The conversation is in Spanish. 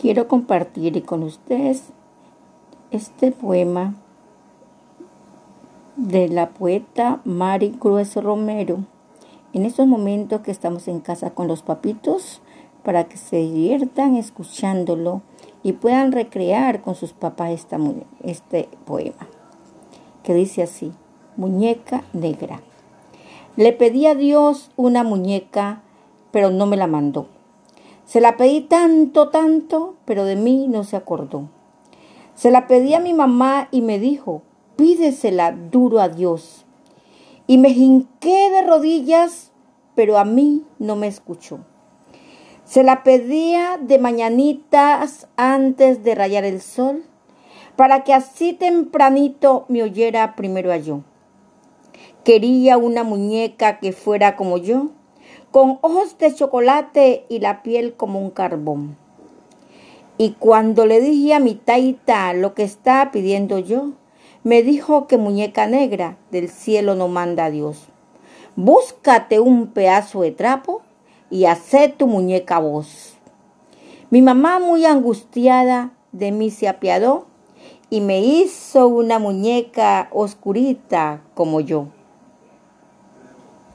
quiero compartir con ustedes este poema de la poeta Mari Cruz Romero. En estos momentos que estamos en casa con los papitos, para que se diviertan escuchándolo y puedan recrear con sus papás esta, este poema, que dice así, muñeca negra. Le pedí a Dios una muñeca, pero no me la mandó. Se la pedí tanto, tanto, pero de mí no se acordó. Se la pedí a mi mamá y me dijo, pídesela duro a Dios. Y me hinqué de rodillas, pero a mí no me escuchó. Se la pedía de mañanitas antes de rayar el sol, para que así tempranito me oyera primero a yo. Quería una muñeca que fuera como yo, con ojos de chocolate y la piel como un carbón. Y cuando le dije a mi taita lo que estaba pidiendo yo, me dijo que muñeca negra del cielo no manda Dios. Búscate un pedazo de trapo y hacé tu muñeca vos. Mi mamá muy angustiada de mí se apiadó y me hizo una muñeca oscurita como yo.